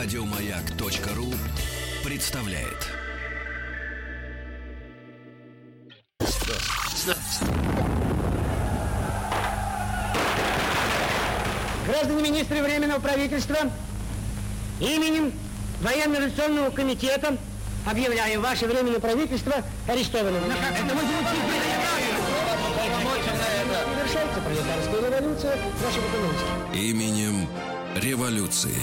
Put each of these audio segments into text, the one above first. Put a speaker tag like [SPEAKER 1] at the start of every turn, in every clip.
[SPEAKER 1] Радиомаяк.ру представляет.
[SPEAKER 2] Граждане министры Временного правительства, именем Военно-революционного комитета объявляю ваше Временное правительство арестованным. Это мы Завершается пролетарская революция экономики.
[SPEAKER 1] Именем революции.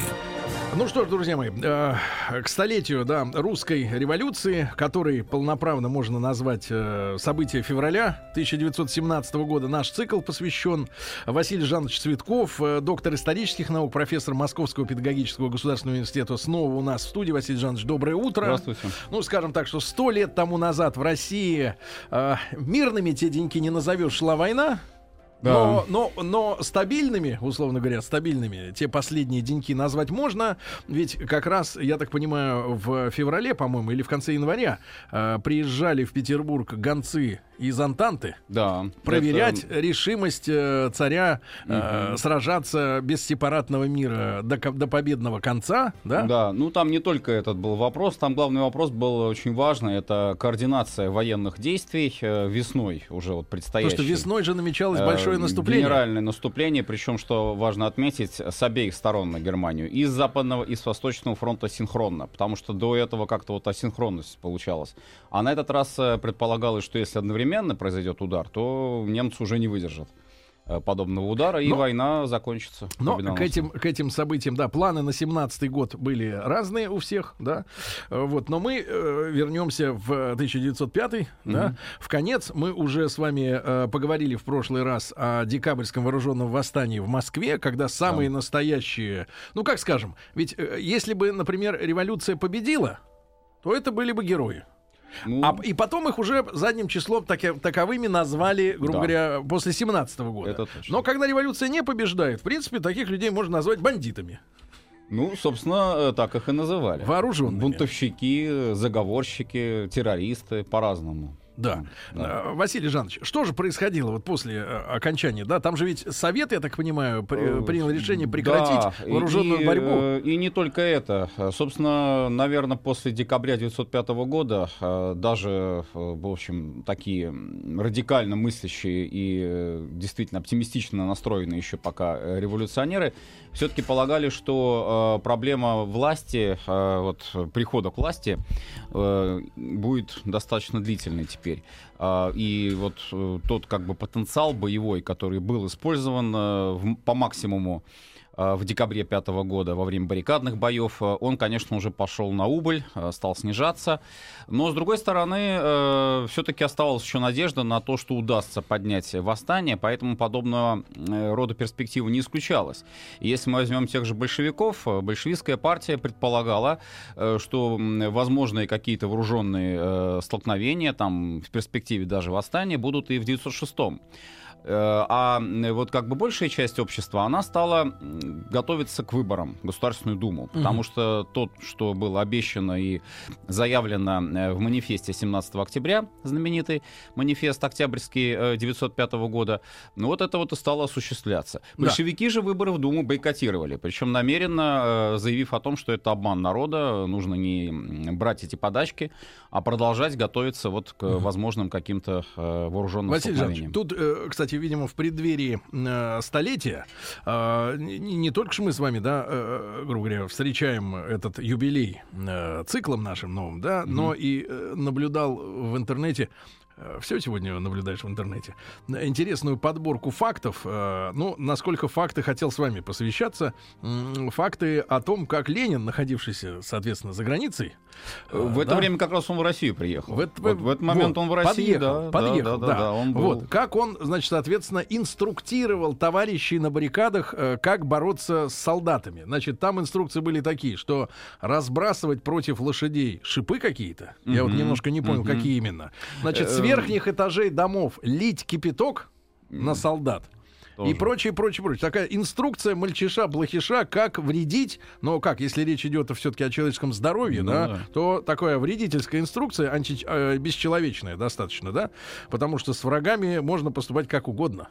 [SPEAKER 3] Ну что ж, друзья мои, э, к столетию да, русской революции, который полноправно можно назвать э, события февраля 1917 года, наш цикл посвящен Василий Жанович Цветков, э, доктор исторических наук, профессор Московского педагогического государственного университета, снова у нас в студии. Василий Жанович, доброе утро.
[SPEAKER 4] Здравствуйте.
[SPEAKER 3] Ну, скажем так, что сто лет тому назад в России э, мирными те деньки не назовешь, шла война. Но, но, но стабильными, условно говоря, стабильными те последние деньки назвать можно. Ведь как раз, я так понимаю, в феврале, по-моему, или в конце января э, приезжали в Петербург гонцы из Антанты
[SPEAKER 4] Да.
[SPEAKER 3] проверять
[SPEAKER 4] Это-
[SPEAKER 3] решимость э, царя э, сражаться без сепаратного мира до, до победного конца. Да?
[SPEAKER 4] Да, ну там не только этот был вопрос, там главный вопрос был очень важный, это координация военных действий э, весной уже вот
[SPEAKER 3] Потому
[SPEAKER 4] предстоящей.
[SPEAKER 3] что весной же намечалось
[SPEAKER 4] Э,
[SPEAKER 3] большое наступление.
[SPEAKER 4] Генеральное наступление, причем, что важно отметить, с обеих сторон на Германию. И с Западного, и с Восточного фронта синхронно. Потому что до этого как-то вот асинхронность получалась. А на этот раз э, предполагалось, что если одновременно произойдет удар, то немцы уже не выдержат э, подобного удара, и
[SPEAKER 3] Но-
[SPEAKER 4] война закончится.
[SPEAKER 3] Но к этим, к этим событиям, да, планы на 17-й год были разные у всех, да. Э, Вот, но мы э, вернемся в 1905, да. В конец мы уже с вами э, поговорили в прошлый раз о декабрьском вооруженном восстании в Москве, когда самые настоящие, ну как скажем, ведь э, если бы, например, революция победила, то это были бы герои.
[SPEAKER 4] Ну,
[SPEAKER 3] А, и потом их уже задним числом таки- таковыми назвали, грубо
[SPEAKER 4] Да.
[SPEAKER 3] говоря, после 17 года.
[SPEAKER 4] Это точно.
[SPEAKER 3] Но когда революция не побеждает, в принципе, таких людей можно назвать бандитами.
[SPEAKER 4] Ну, собственно, э, так их и называли.
[SPEAKER 3] Вооруженными.
[SPEAKER 4] Бунтовщики, заговорщики, террористы, по-разному.
[SPEAKER 3] Да.
[SPEAKER 4] Да.
[SPEAKER 3] Э, Василий Жанович, что же происходило вот после э, окончания? Да, там же ведь Совет, я так понимаю, при-
[SPEAKER 4] Э,
[SPEAKER 3] принял решение прекратить
[SPEAKER 4] Да,
[SPEAKER 3] вооруженную
[SPEAKER 4] и,
[SPEAKER 3] борьбу.
[SPEAKER 4] И не только это. Собственно, наверное, после декабря 1905 года даже, в общем, такие радикально мыслящие и действительно оптимистично настроенные еще пока революционеры все-таки полагали, что проблема власти, вот прихода к власти будет достаточно длительной теперь. А, И вот э, тот как бы потенциал боевой, который был использован э, по максимуму в декабре пятого года во время баррикадных боев, э, он, конечно, уже пошел на убыль, э, стал снижаться. Но, с другой стороны, все-таки оставалась еще надежда на то, что удастся поднять восстание, поэтому подобного э, рода перспективы не исключалось. И если мы возьмем тех же большевиков, э, большевистская партия предполагала, э, что м, возможные какие-то вооруженные э, столкновения, там в перспективе даже восстания, будут и в 906 Э, А м, вот как бы большая часть общества, она стала готовиться к выборам в Государственную Думу, потому что то, что было обещано и заявлено э, в манифесте 17 октября, знаменитый манифест октябрьский э, 905 года, ну вот это вот и стало осуществляться.
[SPEAKER 3] Да.
[SPEAKER 4] Большевики же выборы в Думу бойкотировали, причем намеренно э, заявив о том, что это обман народа, нужно не брать эти подачки, а продолжать готовиться вот к возможным каким-то э, вооруженным
[SPEAKER 3] Василий
[SPEAKER 4] столкновениям.
[SPEAKER 3] тут, э, кстати, видимо, в преддверии э, столетия, э, не, не только ж мы с вами, да, э, грубо говоря, встречаем этот юбилей э, циклом нашим новым, да, но и э, наблюдал в интернете все сегодня наблюдаешь в интернете. Интересную подборку фактов. э, Ну, насколько факты хотел с вами посвящаться. Факты о том, как Ленин, находившийся, соответственно, за границей. Э,
[SPEAKER 4] В это
[SPEAKER 3] да,
[SPEAKER 4] время как раз он в Россию приехал.
[SPEAKER 3] в, это-
[SPEAKER 4] вот, в этот момент
[SPEAKER 3] вот,
[SPEAKER 4] он в России,
[SPEAKER 3] подъехал,
[SPEAKER 4] да,
[SPEAKER 3] подъехал,
[SPEAKER 4] да, да, да, он был.
[SPEAKER 3] Вот как он, значит, соответственно, инструктировал товарищей на баррикадах, э, как бороться с солдатами. Значит, там инструкции были такие, что разбрасывать против лошадей шипы какие-то. Я вот
[SPEAKER 4] Мгм,
[SPEAKER 3] немножко не понял,
[SPEAKER 4] мгм.
[SPEAKER 3] какие именно. Значит, с
[SPEAKER 4] Эм.
[SPEAKER 3] верхних этажей домов лить кипяток на солдат. И
[SPEAKER 4] Тоже.
[SPEAKER 3] прочее, прочее, прочее. Такая инструкция мальчиша-блохиша, как вредить. Но как, если речь идет все-таки о человеческом здоровье,
[SPEAKER 4] Ну
[SPEAKER 3] да,
[SPEAKER 4] да.
[SPEAKER 3] то такая вредительская инструкция, анти, э, бесчеловечная достаточно, да, потому что с врагами можно поступать как угодно.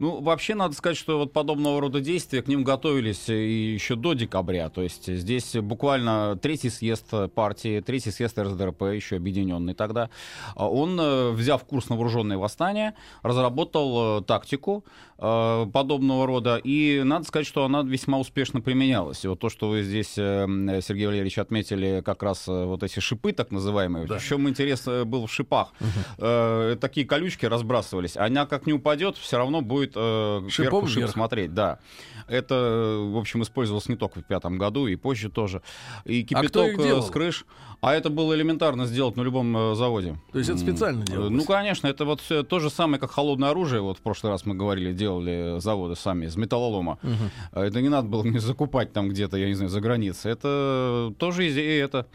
[SPEAKER 4] Ну, вообще, надо сказать, что вот подобного рода действия к ним готовились и еще до декабря. То есть здесь буквально третий съезд партии, третий съезд РСДРП, еще объединенный тогда, а он, э, взяв курс на вооруженные восстания, разработал э, тактику э, подобного рода. И надо сказать, что она весьма успешно применялась. И вот то, что вы здесь, Сергей Валерьевич, отметили как раз вот эти шипы, так называемые. Да. В чем интерес был в шипах? Угу. Такие колючки разбрасывались. Она как не упадет, все равно будет будет э, шип вверх. смотреть, да. Это, в общем, использовалось не только в пятом году, и позже тоже. И
[SPEAKER 3] кипяток а их делал?
[SPEAKER 4] с крыш. А это было элементарно сделать на любом э, заводе.
[SPEAKER 3] То есть это специально делалось?
[SPEAKER 4] Ну, конечно, это вот все, то же самое, как холодное оружие. Вот в прошлый раз мы говорили, делали заводы сами из металлолома. Угу. Это не надо было не закупать там где-то, я не знаю, за границей. Это тоже и это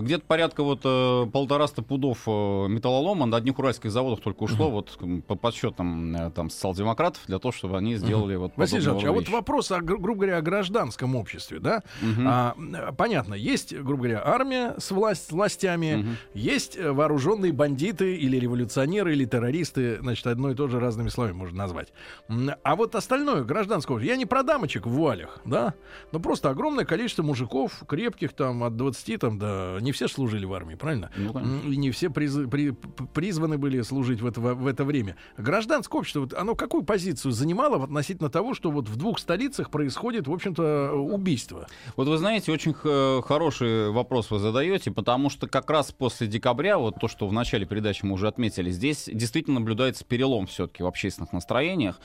[SPEAKER 4] где-то порядка вот э, полтораста пудов э, металлолома. На одних уральских заводах только ушло вот по подсчетам э, там социал-демократов для того, чтобы они сделали вот
[SPEAKER 3] Василий Жанович, а вот вопрос, о, грубо говоря, о гражданском обществе, да? А, понятно, есть, грубо говоря, армия с власть, властями, есть вооруженные бандиты или революционеры или террористы, значит, одно и то же разными словами можно назвать. А вот остальное, гражданское общество, я не про дамочек в вуалях, да, но просто огромное количество мужиков крепких там от 20 там до не все служили в армии, правильно? Ну, и не все приз, при, призваны были служить в это, в это время. Гражданское общество, вот оно какую позицию занимало относительно того, что вот в двух столицах происходит, в общем-то, убийство?
[SPEAKER 4] Вот вы знаете, очень хороший вопрос вы задаете, потому что как раз после декабря, вот то, что в начале передачи мы уже отметили, здесь действительно наблюдается перелом все-таки в общественных настроениях.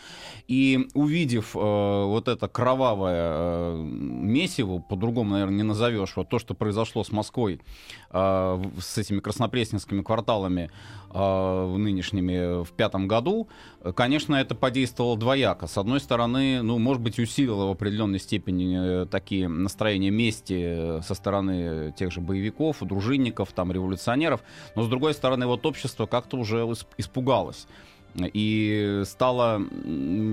[SPEAKER 4] И увидев э, вот это кровавое э, месиво, по-другому, наверное, не назовешь, вот то, что произошло с Москвой э, с этими краснопресненскими кварталами э, нынешними в пятом году, конечно, это подействовало двояко. С одной стороны, ну, может быть, усилило в определенной степени э, такие настроения мести со стороны тех же боевиков, дружинников, там, революционеров, но с другой стороны, вот общество как-то уже испугалось и стала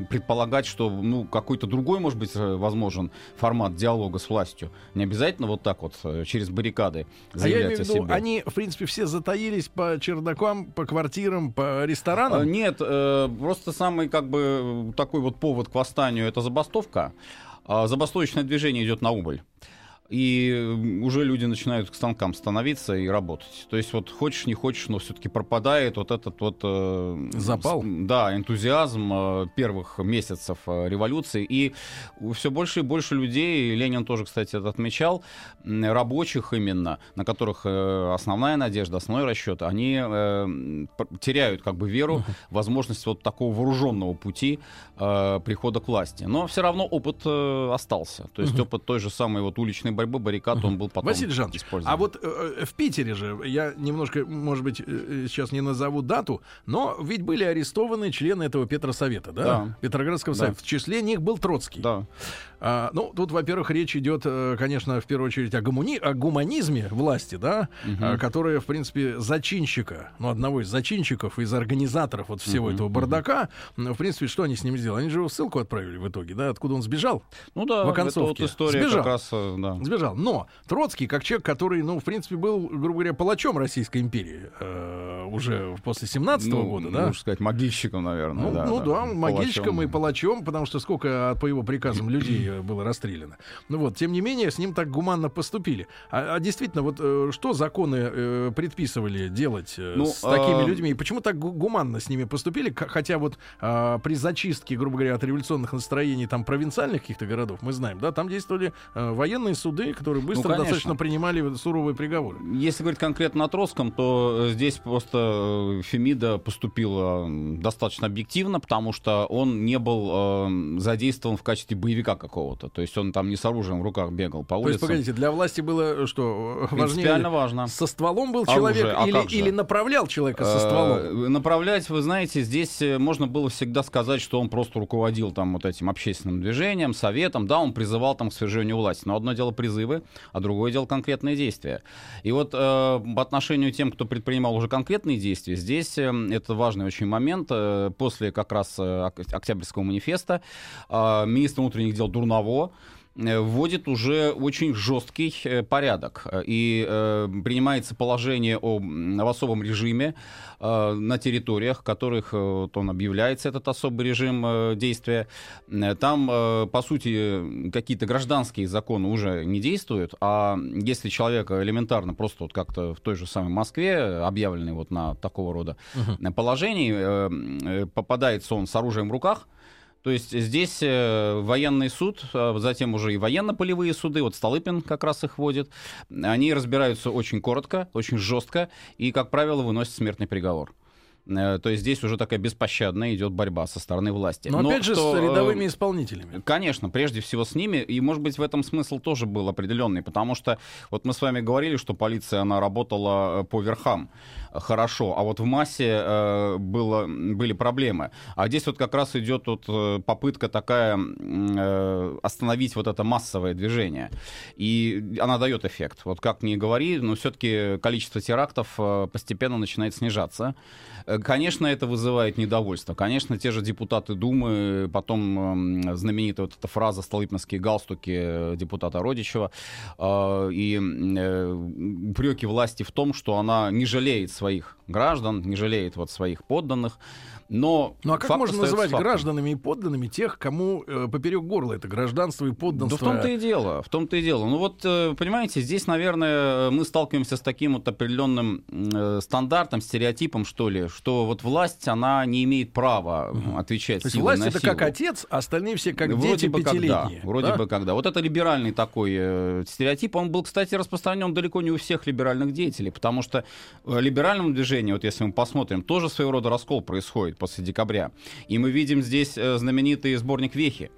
[SPEAKER 4] предполагать, что ну, какой-то другой, может быть, э, возможен формат диалога с властью. Не обязательно вот так вот э, через баррикады заявлять а я имею виду, себе.
[SPEAKER 3] Они, в принципе, все затаились по чердакам, по квартирам, по ресторанам? А,
[SPEAKER 4] нет, э, просто самый как бы такой вот повод к восстанию — это забастовка. А забастовочное движение идет на убыль и уже люди начинают к станкам становиться и работать. То есть вот хочешь, не хочешь, но все-таки пропадает вот этот вот...
[SPEAKER 3] Э, Запал?
[SPEAKER 4] Да, энтузиазм э, первых месяцев э, революции. И все больше и больше людей, Ленин тоже, кстати, это отмечал, рабочих именно, на которых э, основная надежда, основной расчет, они э, теряют как бы веру, возможность вот такого вооруженного пути э, прихода к власти. Но все равно опыт э, остался. То есть опыт той же самой вот уличной борьбы баррикад он был потом
[SPEAKER 3] Василий Жанович, а вот э, э, в Питере же, я немножко, может быть, э, э, сейчас не назову дату, но ведь были арестованы члены этого Петросовета, да? да. Петроградского да. совета. В числе них был Троцкий.
[SPEAKER 4] Да.
[SPEAKER 3] А, ну, тут, во-первых, речь идет, э, конечно, в первую очередь о, гумани... о гуманизме власти, да, угу. которая, в принципе, зачинщика, ну, одного из зачинщиков, из организаторов вот всего угу, этого бардака, угу. в принципе, что они с ним сделали? Они же его ссылку отправили в итоге, да, откуда он сбежал?
[SPEAKER 4] Ну да,
[SPEAKER 3] в
[SPEAKER 4] это вот история
[SPEAKER 3] сбежал.
[SPEAKER 4] как раз, да.
[SPEAKER 3] Сбежал. Но Троцкий, как человек, который, ну, в принципе, был, грубо говоря, палачом Российской империи э, уже после 17 -го ну, года, да?
[SPEAKER 4] Можно сказать, могильщиком, наверное.
[SPEAKER 3] Ну да, ну, да, да могильщиком и палачом, потому что сколько по его приказам людей было расстреляно. Ну вот, тем не менее, с ним так гуманно поступили. А, а действительно, вот э, что законы э, предписывали делать э, ну, с такими а... людьми? И почему так гуманно с ними поступили? Хотя вот э, при зачистке, грубо говоря, от революционных настроений там провинциальных каких-то городов, мы знаем, да, там действовали э, военные суды, которые ну, быстро ну, достаточно принимали суровые приговоры.
[SPEAKER 4] Если говорить конкретно о Троцком, то э, здесь просто э, Фемида поступила достаточно объективно, потому что он не был э, задействован в качестве боевика какого-то. То есть он там не с оружием в руках бегал по улице. То есть,
[SPEAKER 3] погодите, для власти было что?
[SPEAKER 4] Важнее важно.
[SPEAKER 3] Со стволом был Оружие, человек а или, или направлял человека со стволом? Э,
[SPEAKER 4] направлять, вы знаете, здесь э, можно было всегда сказать, что он просто руководил там вот этим общественным движением, советом, да, он призывал там к свержению власти. Но одно дело призывы, а другое дело конкретные действия. И вот э, по отношению к тем, кто предпринимал уже конкретные действия, здесь э, это важный очень момент. Э, после как раз э, Октябрьского манифеста э, министр внутренних дел Дурново вводит уже очень жесткий э, порядок. И э, принимается положение о, в особом режиме э, на территориях, в которых э, вот он объявляется, этот особый режим э, действия. Э, Там, э, по сути, какие-то гражданские законы уже не действуют, а если человек элементарно просто вот как-то в той же самой Москве, объявленный вот на такого рода uh положении, э, э, попадается он с оружием в руках, то есть здесь э, военный суд, а затем уже и военно-полевые суды, вот Столыпин как раз их вводит, они разбираются очень коротко, очень жестко и, как правило, выносят смертный приговор. Э, то есть здесь уже такая беспощадная идет борьба со стороны власти.
[SPEAKER 3] Но, Но опять же что, с рядовыми исполнителями.
[SPEAKER 4] Конечно, прежде всего с ними. И, может быть, в этом смысл тоже был определенный. Потому что вот мы с вами говорили, что полиция, она работала по верхам хорошо, а вот в массе э, было, были проблемы. А здесь вот как раз идет вот э, попытка такая э, остановить вот это массовое движение. И она дает эффект. Вот как ни говори, но все-таки количество терактов постепенно начинает снижаться. Конечно, это вызывает недовольство. Конечно, те же депутаты Думы, потом знаменитая вот эта фраза «столыпинские галстуки» депутата Родичева, и э, упреки власти в том, что она не жалеет своих граждан, не жалеет вот своих подданных. Но
[SPEAKER 3] ну а как можно называть фактом. гражданами и подданными тех, кому э, поперек горла это гражданство и подданство?
[SPEAKER 4] Да в том-то и дело, в том-то и дело. Ну вот, э, понимаете, здесь, наверное, мы сталкиваемся с таким вот определенным э, стандартом, стереотипом, что ли, что вот власть, она не имеет права отвечать
[SPEAKER 3] То есть власть это как отец, а остальные все как вроде дети бы пятилетние.
[SPEAKER 4] Как, да, вроде да? бы когда. Вот это либеральный такой э, стереотип, он был, кстати, распространен далеко не у всех либеральных деятелей, потому что в либеральном движении, вот если мы посмотрим, тоже своего рода раскол происходит после декабря. И мы видим здесь э, знаменитый сборник Вехи.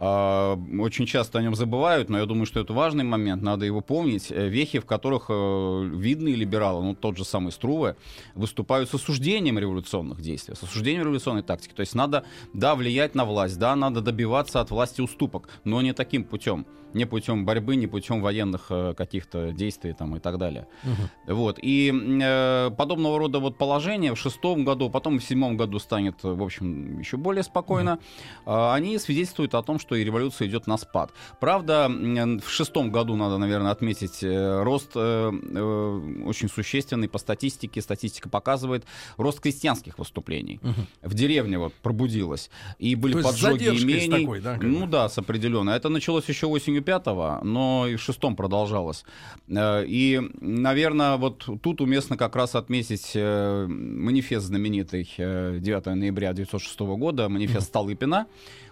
[SPEAKER 4] А, очень часто о нем забывают, но я думаю, что это важный момент, надо его помнить. Э, вехи, в которых э, видные либералы, ну тот же самый Струве, выступают с осуждением революционных действий, с осуждением революционной тактики. То есть надо, да, влиять на власть, да, надо добиваться от власти уступок, но не таким путем не путем борьбы, не путем военных э, каких-то действий там, и так далее. Угу. Вот. И э, подобного рода вот положение в шестом году, потом в седьмом году станет, в общем, еще более спокойно. Угу. Э, они свидетельствуют о том, что и революция идет на спад. Правда, в шестом году надо, наверное, отметить э, рост э, э, очень существенный по статистике. Статистика показывает рост крестьянских выступлений. Угу. В деревне вот пробудилось. И были То поджоги имений. Такой, да, ну да, с определенно. Это началось еще осенью пятого, но и в шестом продолжалось. Э, и, наверное, вот тут уместно как раз отметить э, манифест знаменитый 9 э, ноября 1906 года, манифест Столыпина,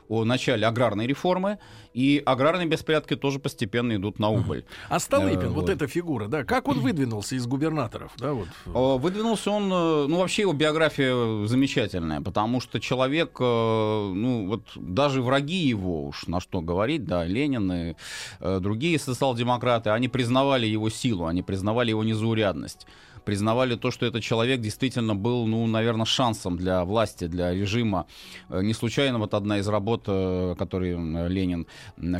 [SPEAKER 4] о начале аграрной реформы, и аграрные беспорядки тоже постепенно идут на убыль.
[SPEAKER 3] А Столыпин, э, вот. вот эта фигура, да, как он выдвинулся из губернаторов? Да, вот?
[SPEAKER 4] Выдвинулся он, э, ну вообще его биография замечательная, потому что человек, э, ну вот даже враги его, уж на что говорить, да, Ленин и э, другие социал-демократы, они признавали его силу, они признавали его незаурядность признавали то, что этот человек действительно был, ну, наверное, шансом для власти, для режима. Э, не случайно вот одна из работ, э, которую Ленин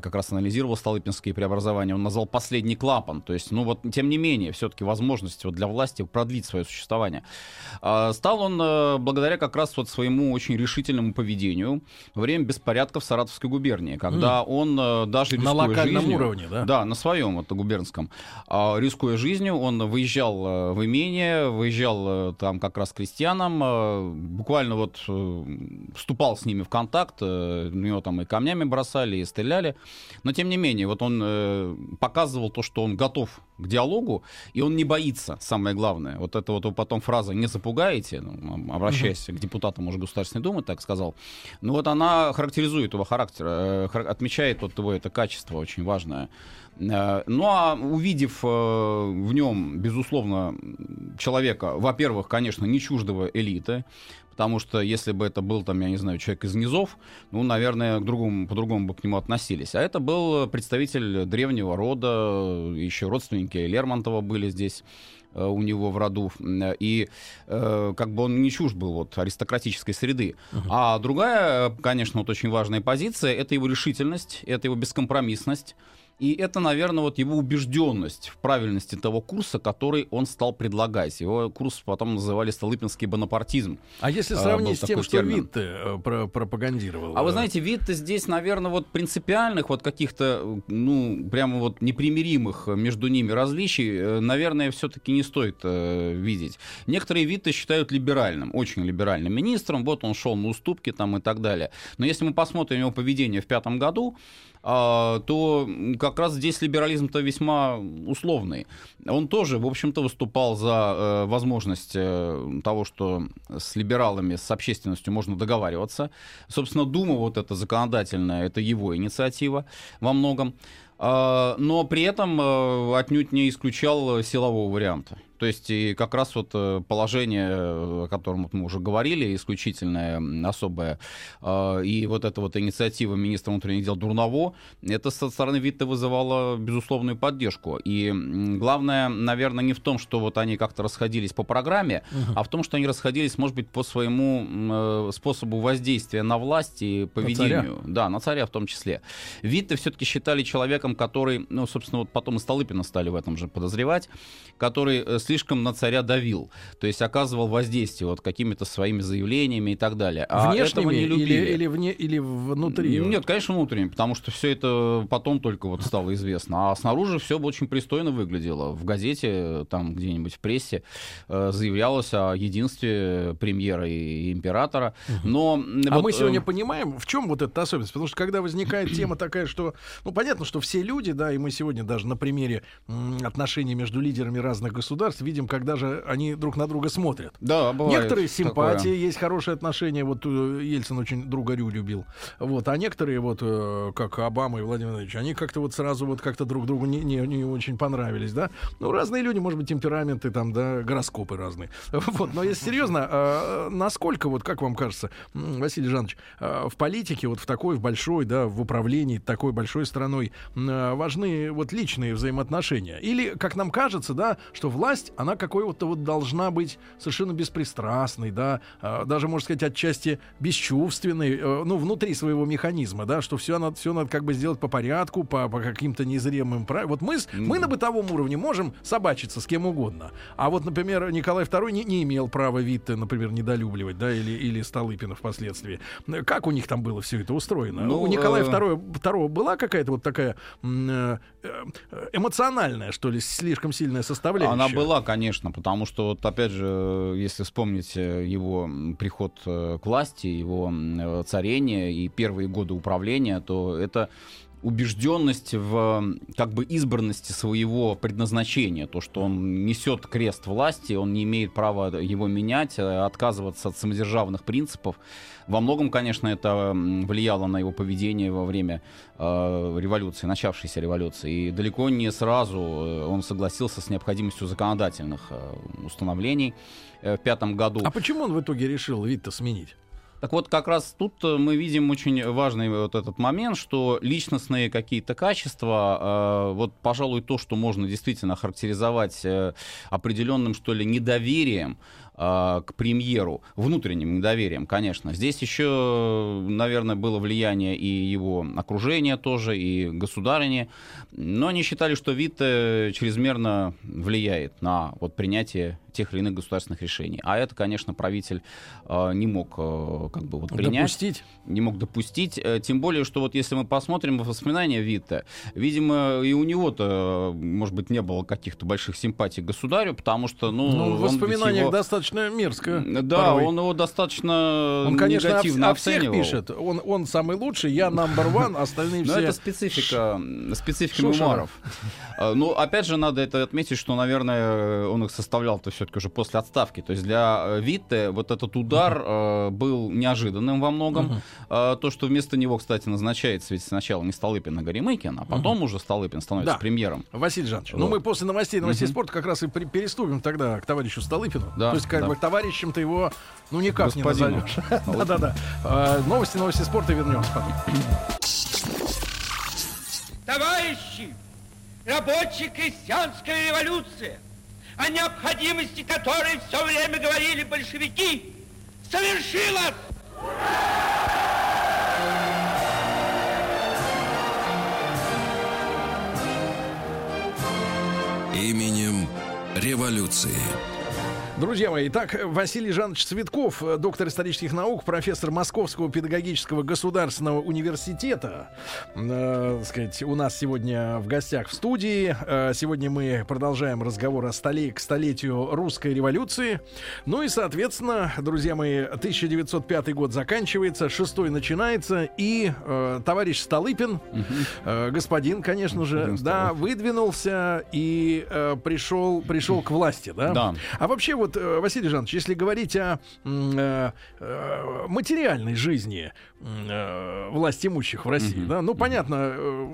[SPEAKER 4] как раз анализировал Столыпинские преобразования, он назвал «последний клапан». То есть, ну вот, тем не менее, все-таки возможность вот для власти продлить свое существование. А, стал он э, благодаря как раз вот своему очень решительному поведению во время беспорядков в Саратовской губернии, когда mm. он даже
[SPEAKER 3] На локальном жизнью, уровне, да?
[SPEAKER 4] Да, на своем, вот, губернском. А, рискуя жизнью, он выезжал в имение имение, выезжал э, там как раз к крестьянам, э, буквально вот э, вступал с ними в контакт, у него там и камнями бросали, и стреляли, но тем не менее, вот он показывал то, что он готов к диалогу, и он не боится, самое главное. Вот это вот потом фраза «не запугаете», ну, обращаясь к депутатам уже Государственной Думы, так сказал, ну вот она характеризует его характер, отмечает вот его это качество очень важное. Э, ну а увидев э, в нем, безусловно, человека, во-первых, конечно, не чуждого элиты, потому что если бы это был, там, я не знаю, человек из низов, ну, наверное, к другому, по-другому бы к нему относились. А это был представитель древнего рода, еще родственники Лермонтова были здесь э, у него в роду, и э, как бы он не чужд был вот аристократической среды. Uh-huh. А другая, конечно, вот очень важная позиция, это его решительность, это его бескомпромиссность, И это, наверное, вот его убежденность в правильности того курса, который он стал предлагать. Его курс потом называли Столыпинский бонапартизм.
[SPEAKER 3] А если
[SPEAKER 4] А,
[SPEAKER 3] сравнить с тем, что
[SPEAKER 4] термин.
[SPEAKER 3] Витте э, про- пропагандировал?
[SPEAKER 4] А вы
[SPEAKER 3] э,
[SPEAKER 4] знаете, вид-то здесь, наверное, вот принципиальных, вот каких-то, ну, прямо вот непримиримых между ними различий, э, наверное, все-таки не стоит э, видеть. Некоторые виды считают либеральным, очень либеральным министром, вот он шел на уступки там и так далее. Но если мы посмотрим его поведение в пятом году, то м, как раз здесь либерализм-то весьма условный. Он тоже, в общем-то, выступал за э, возможность э, того, что с либералами, с общественностью можно договариваться. Собственно, Дума вот эта законодательная, это его инициатива во многом. А, Но при этом э, отнюдь не исключал силового варианта. То есть и как раз вот э, положение, э, о котором мы уже говорили, исключительное, особое, э, и вот эта вот инициатива министра внутренних дел Дурново, это со стороны Витте вызывало безусловную поддержку. И главное, наверное, не в том, что вот они как-то расходились по программе, а в том, что они расходились, может быть, по своему э, способу воздействия на власть и поведению. Да, на царя в том числе. Витте все-таки считали человеком, который, ну, собственно, вот потом и Столыпина стали в этом же подозревать, который слишком на царя давил, то есть оказывал воздействие вот какими-то своими заявлениями и так далее. А этого
[SPEAKER 3] Внешними
[SPEAKER 4] не
[SPEAKER 3] или,
[SPEAKER 4] любили.
[SPEAKER 3] или, вне, или внутри?
[SPEAKER 4] Нет, конечно, внутренне, потому что все это потом только вот стало известно. А снаружи все очень пристойно выглядело. В газете, там где-нибудь в прессе э, заявлялось о единстве премьера и императора. Но
[SPEAKER 3] А
[SPEAKER 4] вот,
[SPEAKER 3] мы сегодня
[SPEAKER 4] э,
[SPEAKER 3] понимаем, в чем вот эта особенность? Потому что когда возникает тема такая, что, ну, понятно, что все люди, да, и мы сегодня даже на примере отношений между лидерами разных государств видим, когда же они друг на друга смотрят.
[SPEAKER 4] да, бывает
[SPEAKER 3] некоторые симпатии,
[SPEAKER 4] такое.
[SPEAKER 3] есть хорошие отношения. Вот э, Ельцин очень друга Рю любил. Вот, а некоторые, вот, э, как Обама и Владимир Владимирович, они как-то вот сразу вот как-то друг другу не, не, не очень понравились, да. Ну, разные люди, может быть, темпераменты, там, да, гороскопы разные. Вот, но если серьезно, э, насколько, вот, как вам кажется, Василий Жанович, э, в политике, вот в такой, в большой, да, в управлении такой большой страной важны вот личные взаимоотношения? Или, как нам кажется, да, что власть, она какой-то вот должна быть совершенно беспристрастной, да, э, даже, можно сказать, отчасти бесчувственной, э, ну, внутри своего механизма, да, что все надо, все надо как бы сделать по порядку, по, по каким-то незримым правилам. Вот мы, с- мы на бытовом уровне можем собачиться с кем угодно. А вот, например, Николай II не, не имел права Витте, например, недолюбливать, да, или, или Столыпина впоследствии. Как у них там было все это устроено?
[SPEAKER 4] Ну,
[SPEAKER 3] у Николая
[SPEAKER 4] э,
[SPEAKER 3] II, II была какая-то вот такая э, эмоциональная, что ли, слишком сильная составляющая?
[SPEAKER 4] Она была, конечно, потому что, вот опять же, если вспомнить э, его приход э, к власти, его э, царение и первые годы управления, то это убежденность в как бы избранности своего предназначения, то, что он несет крест власти, он не имеет права его менять, э, отказываться от самодержавных принципов. Во многом, конечно, это влияло на его поведение во время э, революции, начавшейся революции. И далеко не сразу э, он согласился с необходимостью законодательных э, установлений в пятом году.
[SPEAKER 3] А почему он в итоге решил Витте сменить?
[SPEAKER 4] Так вот, как раз тут э, мы видим очень важный вот этот момент, что личностные какие-то качества, э, вот, пожалуй, то, что можно действительно характеризовать э, определенным, что ли, недоверием э, к премьеру, внутренним недоверием, конечно. Здесь еще, наверное, было влияние и его окружения тоже, и государыни, но они считали, что Витте чрезмерно влияет на вот, принятие тех или иных государственных решений. А это, конечно, правитель э, не мог э, как бы вот принять
[SPEAKER 3] Допустить?
[SPEAKER 4] не мог допустить. Э, Тем более, что вот если мы посмотрим воспоминания Витте, видимо, и у него-то, э, может быть, не было каких-то больших симпатий к государю, потому что, ну,
[SPEAKER 3] Ну, в воспоминаниях
[SPEAKER 4] его-
[SPEAKER 3] достаточно мерзко.
[SPEAKER 4] Да,
[SPEAKER 3] порой.
[SPEAKER 4] он его достаточно
[SPEAKER 3] Он, конечно, о,
[SPEAKER 4] негативно
[SPEAKER 3] о всех
[SPEAKER 4] оценивал.
[SPEAKER 3] пишет. Он, он самый лучший, я number one, остальные
[SPEAKER 4] Но
[SPEAKER 3] все...
[SPEAKER 4] это специфика, специфика мемуаров. А, Ну, опять же, надо это отметить, что, наверное, он их составлял-то все-таки уже после отставки. То есть для э, Витте вот этот удар э, был неожиданным во многом. А, То, что вместо него, кстати, назначается ведь сначала не Столыпин, а Горемыкин, а потом уже Столыпин становится
[SPEAKER 3] Да.
[SPEAKER 4] премьером.
[SPEAKER 3] Василий Жанович, ну
[SPEAKER 4] Вот.
[SPEAKER 3] мы после новостей, новостей спорта как раз и при- переступим тогда к товарищу Столыпину.
[SPEAKER 4] Да,
[SPEAKER 3] То есть как
[SPEAKER 4] да.
[SPEAKER 3] бы товарищем ты его, ну никак
[SPEAKER 4] Господину
[SPEAKER 3] не назовешь. Да-да-да. Новости, новости спорта вернемся потом.
[SPEAKER 5] Товарищи, рабочая крестьянская революция, о необходимости которой все время говорили большевики, совершилось Ура!
[SPEAKER 1] Именем революции.
[SPEAKER 3] Друзья мои, итак, Василий Жанович Цветков, доктор исторических наук, профессор Московского педагогического государственного университета, э, сказать, у нас сегодня в гостях в студии. Э, сегодня мы продолжаем разговор о столе, к столетию русской революции. Ну и, соответственно, друзья мои, 1905 год заканчивается, шестой начинается, и э, товарищ Столыпин, э, господин, конечно же, да, выдвинулся и э, пришел, пришел к власти, да?
[SPEAKER 4] Да.
[SPEAKER 3] А вообще вот, э, Василий Жанович, если говорить о э, э, материальной жизни э, власть имущих в России, да, ну, понятно, э,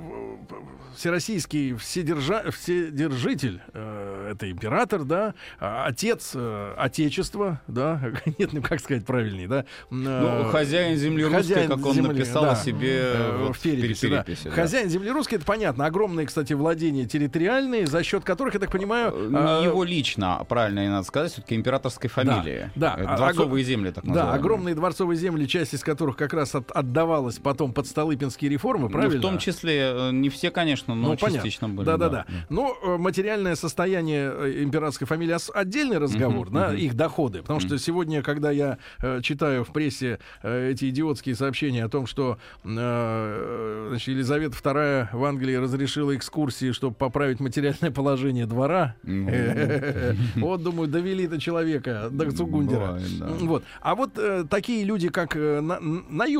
[SPEAKER 3] всероссийский вседержа, вседержитель, э, это император, да, а отец э, отечества, да, нет, ну, как сказать правильнее, да.
[SPEAKER 4] Ну, хозяин земли русской,
[SPEAKER 3] хозяин
[SPEAKER 4] как он
[SPEAKER 3] земли,
[SPEAKER 4] написал
[SPEAKER 3] да.
[SPEAKER 4] себе
[SPEAKER 3] Э,
[SPEAKER 4] вот
[SPEAKER 3] в переписи, да.
[SPEAKER 4] переписи, да.
[SPEAKER 3] Хозяин земли русской, это понятно. Огромные, кстати, владения территориальные, за счет которых, я так понимаю...
[SPEAKER 4] Не
[SPEAKER 3] э,
[SPEAKER 4] его лично, правильно и надо сказать, все-таки императорской фамилии.
[SPEAKER 3] да.
[SPEAKER 4] Это
[SPEAKER 3] А-
[SPEAKER 4] Дворцовые
[SPEAKER 3] ого-
[SPEAKER 4] земли, так
[SPEAKER 3] Да,
[SPEAKER 4] называемые.
[SPEAKER 3] огромные дворцовые земли, часть из которых как раз от- отдавалась потом под Столыпинские реформы,
[SPEAKER 4] Ну,
[SPEAKER 3] правильно?
[SPEAKER 4] в том числе, э, не все, конечно, но
[SPEAKER 3] ну, понятно.
[SPEAKER 4] частично были.
[SPEAKER 3] Да, да, да. Но э, материальное состояние э, императорской фамилии отдельный разговор,
[SPEAKER 4] Мгм,
[SPEAKER 3] да,
[SPEAKER 4] мгм.
[SPEAKER 3] их доходы. Потому что сегодня, когда я э, читаю в прессе э, эти идиотские сообщения о том, что э, значит, Елизавета II в Англии разрешила экскурсии, чтобы поправить материальное положение двора, вот, думаю, довели-то человека до Цугундера.
[SPEAKER 4] Да.
[SPEAKER 3] Вот. А вот такие люди, как э, на-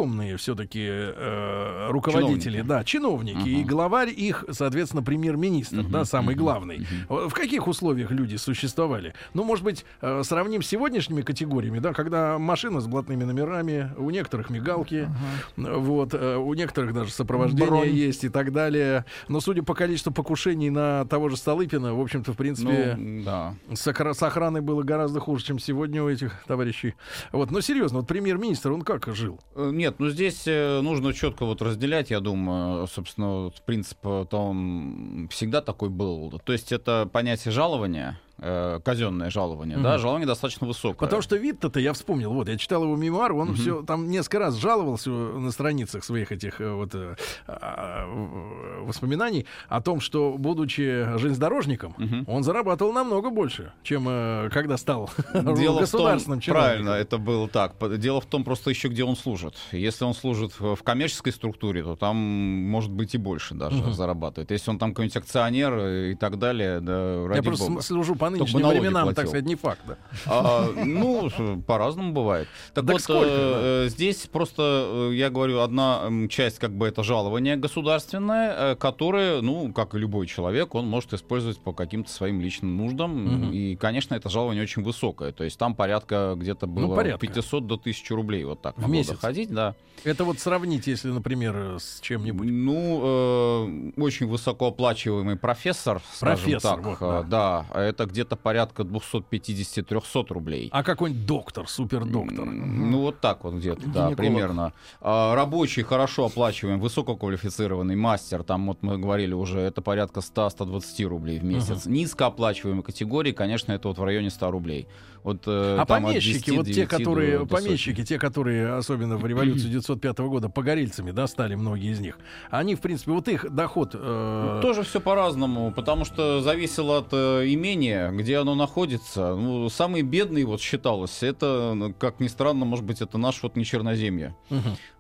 [SPEAKER 3] наемные все-таки э, руководители,
[SPEAKER 4] Чиновники.
[SPEAKER 3] да, чиновники, и главарь их, соответственно, премьер-министр, да, самый главный. Э, В каких условиях люди существовали? Ну, может быть, э, сравним с сегодняшними категориями, да, когда машина с блатными номерами, у некоторых мигалки, э, вот, э, у некоторых даже сопровождение
[SPEAKER 4] Бронь.
[SPEAKER 3] есть и так далее. Но судя по количеству покушений на того же Столыпина, в общем-то, в принципе,
[SPEAKER 4] Ну, да.
[SPEAKER 3] с, с охраной было гораздо хуже, чем сегодня у этих товарищей. Вот, но серьезно, вот премьер-министр, он как жил?
[SPEAKER 4] Э, Нет, ну здесь э, нужно четко вот разделять, я думаю, собственно, вот принцип-то он всегда такой был. То есть это понятие жалования, э, казенное жалование, да, жалование достаточно высокое.
[SPEAKER 3] Потому что Витта-то, я вспомнил, вот, я читал его мемуар, он все там несколько раз жаловался на страницах своих этих э, вот э, а, в- воспоминаний о том, что, будучи железнодорожником, он зарабатывал намного больше, чем э, когда стал
[SPEAKER 4] Дело в
[SPEAKER 3] государственным
[SPEAKER 4] том, правильно, это было так. Дело в том просто еще, где он служит. Если он служит в в коммерческой структуре, то там может быть и больше даже зарабатывает. Если он там какой-нибудь акционер и так далее, да, ради
[SPEAKER 3] Я просто
[SPEAKER 4] бога.
[SPEAKER 3] см- служу по нынешним временам, так
[SPEAKER 4] платил.
[SPEAKER 3] сказать, не факт. Да.
[SPEAKER 4] А, ну, по-разному бывает. Так,
[SPEAKER 3] Так
[SPEAKER 4] вот,
[SPEAKER 3] сколько,
[SPEAKER 4] э, э, здесь просто, э, я говорю, одна часть, как бы, это жалование государственное, которое, ну, как и любой человек, он может использовать по каким-то своим личным нуждам. И, конечно, это жалование очень высокое. То есть там порядка где-то было
[SPEAKER 3] Ну, порядка.
[SPEAKER 4] 500 до 1000 рублей. Вот так
[SPEAKER 3] В месяц.
[SPEAKER 4] доходить, да.
[SPEAKER 3] Это вот сравнить, если, например, с чем-нибудь.
[SPEAKER 4] Ну, э, очень высокооплачиваемый профессор, скажем
[SPEAKER 3] Профессор,
[SPEAKER 4] так.
[SPEAKER 3] вот,
[SPEAKER 4] э, да, это где-то порядка 250-300 рублей.
[SPEAKER 3] А какой-нибудь доктор, супердоктор.
[SPEAKER 4] Ну, вот так вот где-то, да, примерно. А, рабочий, хорошо оплачиваемый, высококвалифицированный мастер, там вот мы говорили уже, это порядка 100-120 рублей в месяц. Низкооплачиваемой категории, конечно, это вот в районе 100 рублей. Вот, э,
[SPEAKER 3] А помещики,
[SPEAKER 4] 10,
[SPEAKER 3] вот те,
[SPEAKER 4] 9 до-
[SPEAKER 3] которые,
[SPEAKER 4] до
[SPEAKER 3] помещики,
[SPEAKER 4] сотни.
[SPEAKER 3] те, которые, особенно в революции 1905 года, погорельцами, да, стали многие из них, они, в принципе, вот их доход... э,
[SPEAKER 4] Тоже все по-разному, потому что зависело от э, имения, где оно находится. Ну, самый бедный, вот считалось, это, ну, как ни странно, может быть, это наш вот не Черноземье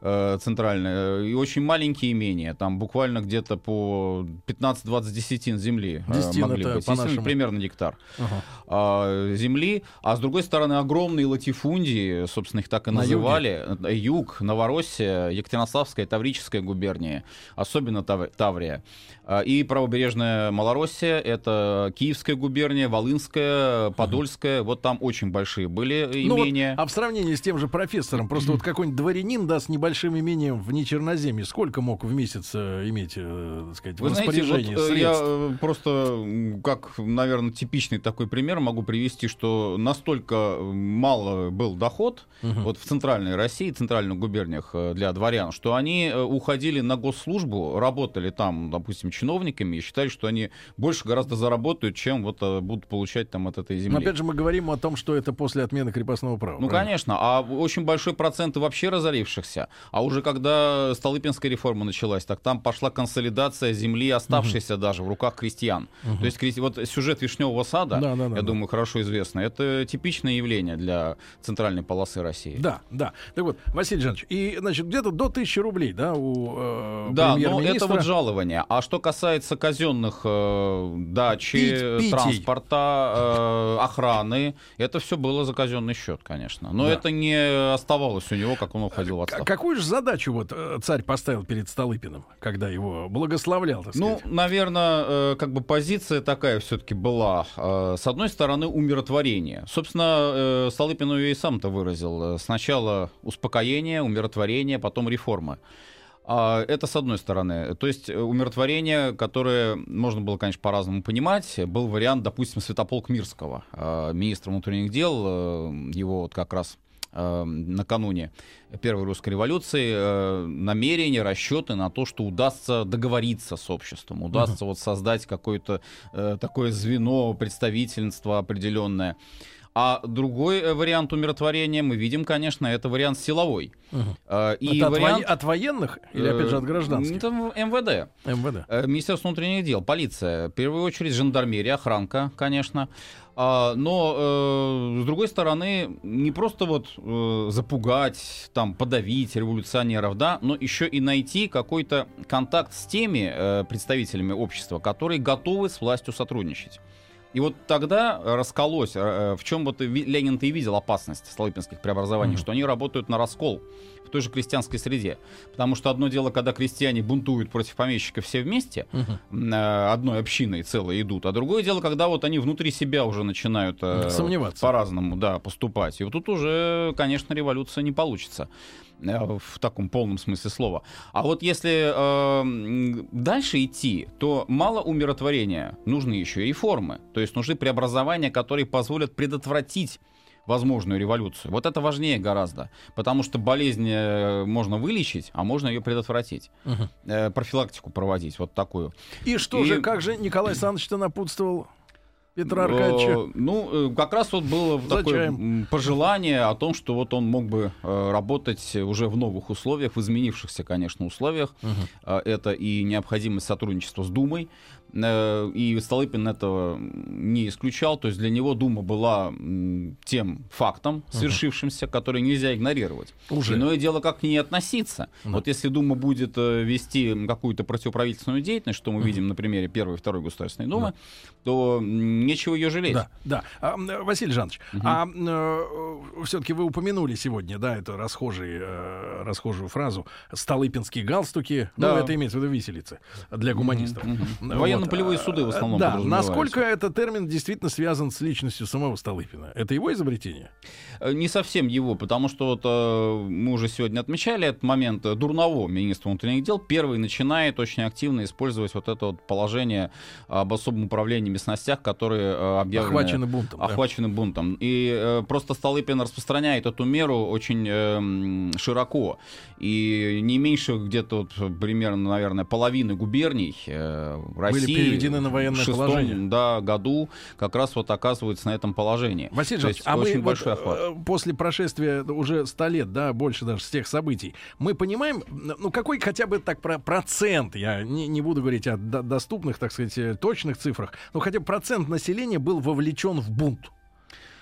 [SPEAKER 4] э, центральное. И очень маленькие имения, там буквально где-то по 15-20 десятин земли э,
[SPEAKER 3] Десятин
[SPEAKER 4] могли
[SPEAKER 3] это
[SPEAKER 4] быть. Десятин примерно гектар
[SPEAKER 3] Ага.
[SPEAKER 4] а, земли, а с другой стороны огромные латифундии, собственно, их так и
[SPEAKER 3] На
[SPEAKER 4] называли. Э, Юг, Новороссия, Екатеринославская, Таврическая губерния, особенно Тав- Таврия. А, И правобережная Малороссия, это Киевская губерния, Волынская, Подольская. Вот там очень большие были
[SPEAKER 3] Ну вот,
[SPEAKER 4] имения.
[SPEAKER 3] а в сравнении с тем же профессором, просто вот какой-нибудь дворянин, да, с небольшим имением в Нечерноземье, сколько мог в месяц э, иметь, э, так сказать,
[SPEAKER 4] Вы знаете, вот, э, я
[SPEAKER 3] средств?
[SPEAKER 4] э, просто, как, наверное, типичный такой пример могу привести, что настолько э, мало был доход
[SPEAKER 3] Мгм.
[SPEAKER 4] вот в центральной России, центральных губерниях э, для дворян, что они э, уходили на госслужбу, работали там, допустим, чиновниками и считали, что они больше гораздо заработают, чем вот э, будут получать там от этой
[SPEAKER 3] Но
[SPEAKER 4] земли.
[SPEAKER 3] опять же мы говорим о том, что это после отмены крепостного права.
[SPEAKER 4] Ну,
[SPEAKER 3] правильно?
[SPEAKER 4] конечно, а очень большой процент вообще разорившихся. А уже когда Столыпинская реформа началась, так там пошла консолидация земли, оставшейся даже в руках крестьян. То есть вот сюжет Вишневого сада,
[SPEAKER 3] Да, да, да,
[SPEAKER 4] я
[SPEAKER 3] да.
[SPEAKER 4] думаю, хорошо известно, это типичное явление для центральной полосы России.
[SPEAKER 3] Да, да. Так вот, Василий Жанович, и, значит, где-то до тысячи рублей, да, у э,
[SPEAKER 4] Да, но это вот жалование. А что касается казенных э, дачи,
[SPEAKER 3] Пить-
[SPEAKER 4] транспорта, э, охраны, это все было за казенный счет, конечно. Но
[SPEAKER 3] Да.
[SPEAKER 4] это не оставалось у него, как он уходил в отставку.
[SPEAKER 3] Какую же задачу вот э, царь поставил перед Столыпиным, когда его благословлял, так
[SPEAKER 4] Ну, наверное, как бы позиция такая все-таки была. Э, С одной стороны, умиротворение. Собственно, э, Столыпин ее и сам-то выразил. Э, Сначала успокоение, умиротворение, потом реформы. А Это с одной стороны. То есть э, умиротворение, которое можно было, конечно, по-разному понимать, был вариант, допустим, Святополк Мирского, э, министра внутренних дел, э, его вот как раз накануне Первой русской революции намерения, расчеты на то, что удастся договориться с обществом, удастся вот создать какое-то такое звено, представительство определенное. А другой э, вариант умиротворения мы видим, конечно, это вариант силовой. Э, И
[SPEAKER 3] это от,
[SPEAKER 4] вариант,
[SPEAKER 3] от военных или, опять же, от
[SPEAKER 4] э,
[SPEAKER 3] гражданских?
[SPEAKER 4] Это МВД.
[SPEAKER 3] МВД.
[SPEAKER 4] Э, Министерство внутренних дел, полиция, в первую очередь жандармерия, охранка, конечно. А, но, с другой стороны, не просто вот запугать, там, подавить революционеров, да, но еще и найти какой-то контакт с теми представителями общества, которые готовы с властью сотрудничать. И вот тогда расколось, э, в чем вот Ленин-то и видел опасность столыпинских преобразований,
[SPEAKER 3] Мгм.
[SPEAKER 4] что они работают на раскол той же крестьянской среде. Потому что одно дело, когда крестьяне бунтуют против помещиков все вместе, э, одной общиной целой идут, а другое дело, когда вот они внутри себя уже начинают э,
[SPEAKER 3] Сомневаться.
[SPEAKER 4] по-разному да, поступать. И вот тут уже, конечно, революция не получится э, в таком полном смысле слова. А вот если э, дальше идти, то мало умиротворения, нужны еще и реформы. То есть нужны преобразования, которые позволят предотвратить возможную революцию. Вот это важнее гораздо, потому что болезнь э, можно вылечить, а можно ее предотвратить.
[SPEAKER 3] Мгм.
[SPEAKER 4] Э, профилактику проводить, вот такую.
[SPEAKER 3] И что
[SPEAKER 4] И-
[SPEAKER 3] же, как же Николай Александрович-то напутствовал Петра Аркадьевича?
[SPEAKER 4] Э, Ну, э, как раз вот было
[SPEAKER 3] За
[SPEAKER 4] такое
[SPEAKER 3] чаем.
[SPEAKER 4] пожелание о том, что вот он мог бы работать уже в новых условиях, в изменившихся, конечно, условиях. Э, Это и необходимость сотрудничества с Думой. Э, И Столыпин этого не исключал. То есть для него Дума была тем фактом, свершившимся, который нельзя игнорировать.
[SPEAKER 3] Уже.
[SPEAKER 4] Иное дело, как к ней относиться. Вот если Дума будет э, вести какую-то противоправительственную деятельность, что мы видим на примере первой и второй Государственной Думы, то м, нечего ее жалеть.
[SPEAKER 3] Да, да. А, э, Василий Жанович, а все-таки вы упомянули сегодня, да, эту расхожий, э, расхожую фразу «столыпинские галстуки».
[SPEAKER 4] Да.
[SPEAKER 3] Ну, это имеется в виду виселицы для гуманистов.
[SPEAKER 4] Мгм.
[SPEAKER 3] Вот.
[SPEAKER 4] Военно-полевые суды в основном
[SPEAKER 3] Да, насколько этот термин действительно связан с личностью самого Столыпина? Это его изобретение?
[SPEAKER 4] Э, Не совсем его, потому что вот, э, мы уже сегодня отмечали этот момент. э, Дурново, министр внутренних дел, первый начинает очень активно использовать вот это вот положение об особом управлении местностях, которые э, объявлены...
[SPEAKER 3] Охвачены бунтом. да.
[SPEAKER 4] охвачены бунтом. И э, просто Столыпин распространяет эту меру очень э, широко. И не меньше где-то вот примерно, наверное, половины губерний э, в России
[SPEAKER 3] переведены на военное
[SPEAKER 4] в шестом,
[SPEAKER 3] положение.
[SPEAKER 4] да, году как раз вот оказываются на этом положении.
[SPEAKER 3] Василий Жанович, а мы
[SPEAKER 4] очень
[SPEAKER 3] вот,
[SPEAKER 4] большой охват.
[SPEAKER 3] э, после прошествия уже 100 лет, да, больше даже с тех событий, мы понимаем, ну какой хотя бы так про процент, я не, не буду говорить о до- доступных, так сказать, э, точных цифрах, но хотя бы процент населения был вовлечен в бунт.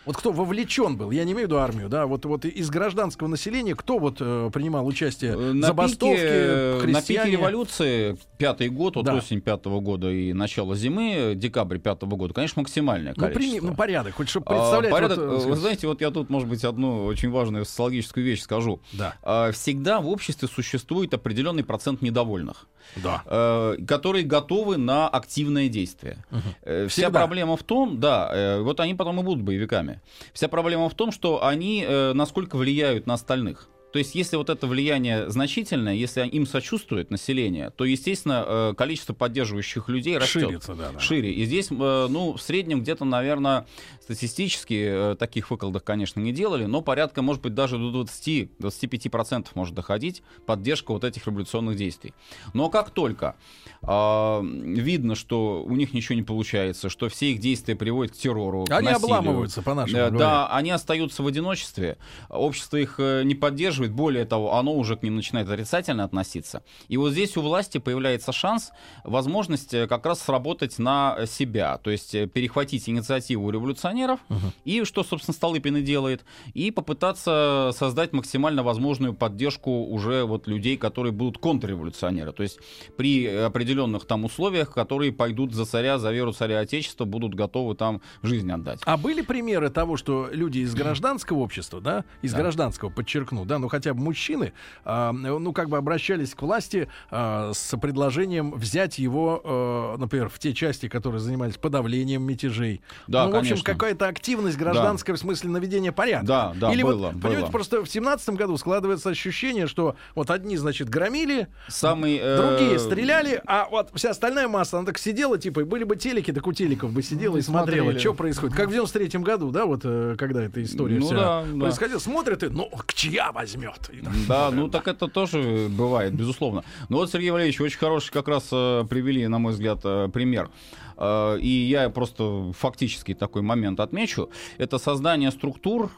[SPEAKER 3] Вот кто вовлечен был, я не имею в виду армию, да, вот, вот из гражданского населения, кто вот э, принимал участие?
[SPEAKER 4] Э, На
[SPEAKER 3] Забастовки,
[SPEAKER 4] пике, на пике
[SPEAKER 3] крестьяне?
[SPEAKER 4] революции, пятый год, вот
[SPEAKER 3] Да.
[SPEAKER 4] осень пятого года и начало зимы, декабрь пятого года, конечно, максимальное
[SPEAKER 3] Ну,
[SPEAKER 4] количество.
[SPEAKER 3] прими- ну, порядок, хоть чтобы
[SPEAKER 4] А,
[SPEAKER 3] представлять.
[SPEAKER 4] порядок,
[SPEAKER 3] вот, э,
[SPEAKER 4] э, вы знаете, вот я тут, может быть, одну очень важную социологическую вещь скажу.
[SPEAKER 3] Да,
[SPEAKER 4] А, Всегда в обществе существует определенный процент недовольных,
[SPEAKER 3] да.
[SPEAKER 4] э, которые готовы на активное действие. Э, Вся
[SPEAKER 3] Всегда.
[SPEAKER 4] проблема в том, да, э, вот они потом и будут боевиками. Вся проблема в том, что они э, насколько влияют на остальных. То есть, если вот это влияние значительное, если им сочувствует население, то, естественно, э, количество поддерживающих людей растет.
[SPEAKER 3] Ширится, да, да.
[SPEAKER 4] Шире. И здесь, э, ну, в среднем где-то, наверное, статистически э, таких выкладок, конечно, не делали, но порядка, может быть, даже до 20-25% может доходить поддержка вот этих революционных действий. Но как только э, видно, что у них ничего не получается, что все их действия приводят к террору, к
[SPEAKER 3] Они
[SPEAKER 4] насилию,
[SPEAKER 3] обламываются, по-нашему
[SPEAKER 4] Э,
[SPEAKER 3] говоря.
[SPEAKER 4] Да, они остаются в одиночестве, общество их не поддерживает, более того, оно уже к ним начинает отрицательно относиться. И вот здесь у власти появляется шанс, возможность э, как раз сработать на себя, то есть э, перехватить инициативу у революционеров, и что, собственно, Столыпин и делает, и попытаться создать максимально возможную поддержку уже вот людей, которые будут контрреволюционеры, то есть при определенных там условиях, которые пойдут за царя, за веру царя Отечества, будут готовы там жизнь отдать.
[SPEAKER 3] А были примеры того, что люди из гражданского общества, да, из
[SPEAKER 4] Да.
[SPEAKER 3] гражданского, подчеркну, да, ну хотя бы мужчины, а, ну как бы обращались к власти а, с предложением взять его, э, например, в те части, которые занимались подавлением мятежей.
[SPEAKER 4] Да,
[SPEAKER 3] ну, в общем,
[SPEAKER 4] конечно.
[SPEAKER 3] какая-то активность гражданская в смысле наведения порядка.
[SPEAKER 4] Да, да,
[SPEAKER 3] Или
[SPEAKER 4] было,
[SPEAKER 3] вот, понимаете,
[SPEAKER 4] было.
[SPEAKER 3] просто в семнадцатом году складывается ощущение, что вот одни, значит, громили,
[SPEAKER 4] Самый, э,
[SPEAKER 3] другие стреляли, а вот вся остальная масса, она так сидела, типа, и были бы телеки, так у телеков бы сидела и смотрела,
[SPEAKER 6] смотрели.
[SPEAKER 3] что происходит. Как в 93-м году, да, вот э, когда эта история
[SPEAKER 4] Ну
[SPEAKER 3] вся
[SPEAKER 4] да, да.
[SPEAKER 3] происходила. Смотрят и, ну, к чья возьмет? Там
[SPEAKER 4] Да, ну так это тоже бывает, безусловно. Но вот, Сергей Валерьевич, очень хороший как раз э, привели, на мой взгляд, э, пример. Э, И я просто фактически такой момент отмечу. Это создание структур,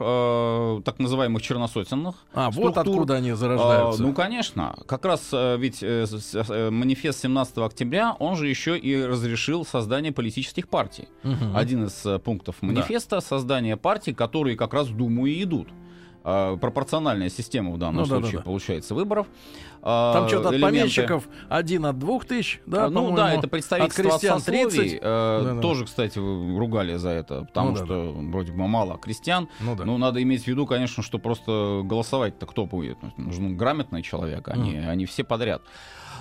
[SPEAKER 4] так называемых черносотенных.
[SPEAKER 3] А, вот
[SPEAKER 4] структур.
[SPEAKER 3] откуда они зарождаются.
[SPEAKER 4] Ну, конечно. Как раз ведь манифест 17 октября, он же еще и разрешил создание политических партий.
[SPEAKER 3] Мгм.
[SPEAKER 4] Один из пунктов манифеста — создание партий, которые как раз в Думу и идут. А, пропорциональная система в данном
[SPEAKER 3] Ну да, да,
[SPEAKER 4] случае
[SPEAKER 3] да.
[SPEAKER 4] получается выборов. А,
[SPEAKER 3] Там что-то от помещиков один от двух тысяч, да,
[SPEAKER 4] а, ну да, это представительство
[SPEAKER 3] от крестьян
[SPEAKER 4] от сословий.
[SPEAKER 3] 30.
[SPEAKER 4] э,
[SPEAKER 3] Да-да.
[SPEAKER 4] Тоже, кстати, ругали за это, потому
[SPEAKER 3] Ну да,
[SPEAKER 4] что вроде бы мало крестьян.
[SPEAKER 3] Ну да.
[SPEAKER 4] Ну, надо иметь в виду, конечно, что просто голосовать-то кто будет? Нужен грамотный человек, а не, а не все подряд.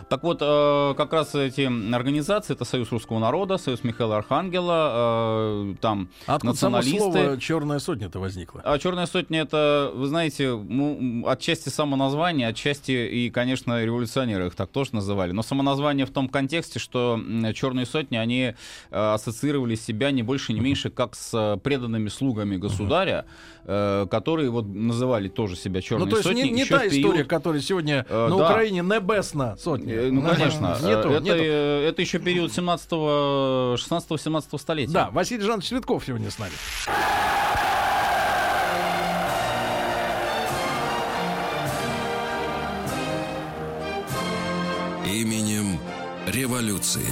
[SPEAKER 4] Так вот, э, как раз эти организации, это Союз Русского Народа, Союз Михаила Архангела, э, там
[SPEAKER 3] Откуда само
[SPEAKER 4] националисты.
[SPEAKER 3] слово «черная сотня»-то возникла?
[SPEAKER 4] А Черная сотня это, вы знаете, ну, отчасти само название, отчасти и, конечно, революционеры их так тоже называли. Но само название в том контексте, что Черные сотни, они э, ассоциировали себя не больше, не меньше, как с преданными слугами государя, которые вот называли тоже себя Черной
[SPEAKER 3] Ну, то есть не,
[SPEAKER 4] сотней.
[SPEAKER 3] не
[SPEAKER 4] еще
[SPEAKER 3] та
[SPEAKER 4] в период-
[SPEAKER 3] история, которая сегодня на
[SPEAKER 4] да.
[SPEAKER 3] Украине небесна сотня.
[SPEAKER 4] Э, Ну, конечно. э,
[SPEAKER 3] Нету,
[SPEAKER 4] это,
[SPEAKER 3] нету.
[SPEAKER 4] э, это еще период 17 16-17 столетия.
[SPEAKER 3] Да, Василий Жанович Цветков сегодня с нами.
[SPEAKER 1] Именем революции.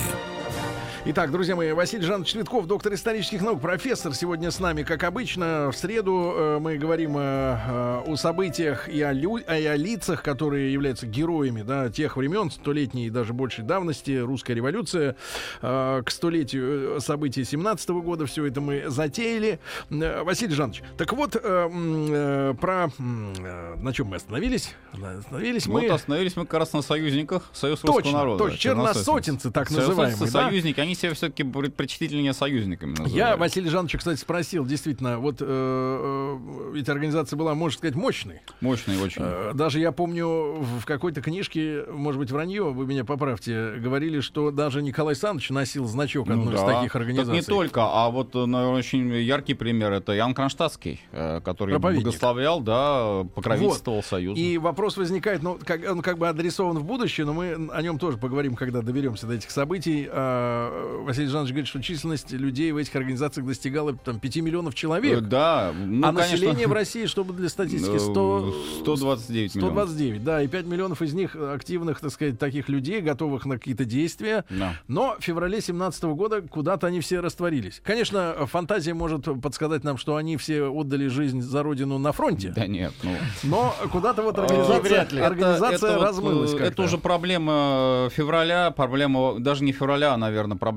[SPEAKER 3] Итак, друзья мои, Василий Жанович Цветков, доктор исторических наук, профессор, сегодня с нами, как обычно. В среду э, мы говорим э, э, о событиях и о, лю- и о лицах, которые являются героями да, тех времен, столетней и даже большей давности, русская революция. Э, к столетию э, событий 17 года все это мы затеяли. Э, Василий Жанович, так вот, э, э, про... э, на чем мы остановились? Остановились
[SPEAKER 4] Вот
[SPEAKER 3] мы...
[SPEAKER 4] остановились мы как раз на союзниках Союз
[SPEAKER 3] Точно,
[SPEAKER 4] Русского народа.
[SPEAKER 3] точно, черносотенцы, так называемые, да?
[SPEAKER 4] Союзники, они себя все-таки предпочтительнее союзниками называли.
[SPEAKER 3] Я Василия Жановича, кстати, спросил, действительно, вот э, э, ведь организация была, можно сказать, мощной.
[SPEAKER 4] Мощный очень.
[SPEAKER 3] Э, Даже я помню в какой-то книжке, может быть, вранье, вы меня поправьте, говорили, что даже Николай Александрович носил значок
[SPEAKER 4] Ну
[SPEAKER 3] одной из
[SPEAKER 4] да.
[SPEAKER 3] таких организаций.
[SPEAKER 4] Так не только, а вот, э, наверное, очень яркий пример это Ян Кронштадтский, э, который благословлял, да, покровительствовал Союзу.
[SPEAKER 3] И вопрос возникает, ну, как, он как бы адресован в будущее, но мы о нем тоже поговорим, когда доберемся до этих событий. А, Василий Жанович говорит, что численность людей в этих организациях достигала там 5 миллионов
[SPEAKER 4] Э,
[SPEAKER 3] человек.
[SPEAKER 4] Да, ну,
[SPEAKER 3] а
[SPEAKER 4] конечно,
[SPEAKER 3] население в России, чтобы для статистики,
[SPEAKER 4] э,
[SPEAKER 3] 100...
[SPEAKER 4] 129 миллионов.
[SPEAKER 3] 129, да, и 5 миллионов из них активных, так сказать, таких людей, готовых на какие-то действия.
[SPEAKER 4] Да.
[SPEAKER 3] Но в феврале 17 года куда-то они все растворились. Конечно, фантазия может подсказать нам, что они все отдали жизнь за родину на фронте.
[SPEAKER 4] Да нет, ну...
[SPEAKER 3] Но куда-то вот
[SPEAKER 4] А,
[SPEAKER 3] организация,
[SPEAKER 6] вряд ли.
[SPEAKER 3] организация
[SPEAKER 4] Это- это
[SPEAKER 3] размылась
[SPEAKER 4] э,
[SPEAKER 3] как-то.
[SPEAKER 4] Это уже проблема февраля, проблема даже не февраля, а, наверное, проблема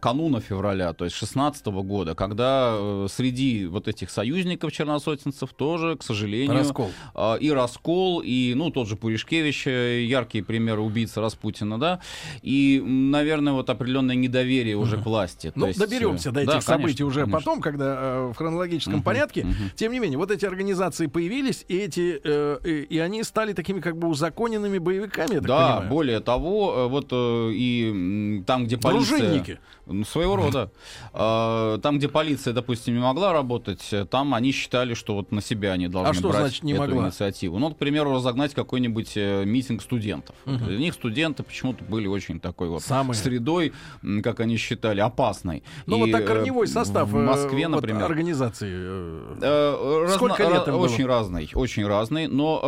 [SPEAKER 4] кануна февраля, то есть 16 года, когда э, среди вот этих союзников черносотенцев тоже, к сожалению...
[SPEAKER 3] Раскол.
[SPEAKER 4] э, И раскол, и, ну, тот же Пуришкевич, э, яркий пример убийцы Распутина, да, и, наверное, вот определенное недоверие уже к власти.
[SPEAKER 3] Ну,
[SPEAKER 4] есть,
[SPEAKER 3] доберемся до этих
[SPEAKER 4] да,
[SPEAKER 3] событий
[SPEAKER 4] конечно,
[SPEAKER 3] уже
[SPEAKER 4] конечно.
[SPEAKER 3] потом, когда э, в хронологическом порядке. Тем не менее, вот эти организации появились, и эти э, и, и они стали такими как бы узаконенными боевиками, я так
[SPEAKER 4] Да,
[SPEAKER 3] понимаю.
[SPEAKER 4] более того, вот э, и там, где полиция...
[SPEAKER 3] Дружинники.
[SPEAKER 4] Ну, Своего рода. А, Там, где полиция, допустим, не могла работать, там они считали, что вот на себя они должны
[SPEAKER 3] А что
[SPEAKER 4] брать
[SPEAKER 3] значит не
[SPEAKER 4] эту
[SPEAKER 3] могла?
[SPEAKER 4] инициативу. Ну, к примеру, разогнать какой-нибудь э, митинг студентов. Для них студенты почему-то были очень такой вот
[SPEAKER 3] Самые.
[SPEAKER 4] средой, как они считали, опасной.
[SPEAKER 3] Ну, вот так
[SPEAKER 4] э,
[SPEAKER 3] корневой состав
[SPEAKER 4] в
[SPEAKER 3] э,
[SPEAKER 4] Москве,
[SPEAKER 3] вот
[SPEAKER 4] например.
[SPEAKER 3] организации. э,
[SPEAKER 4] Э, разно-
[SPEAKER 3] Сколько лет им было?
[SPEAKER 4] Очень разный, очень разный. Но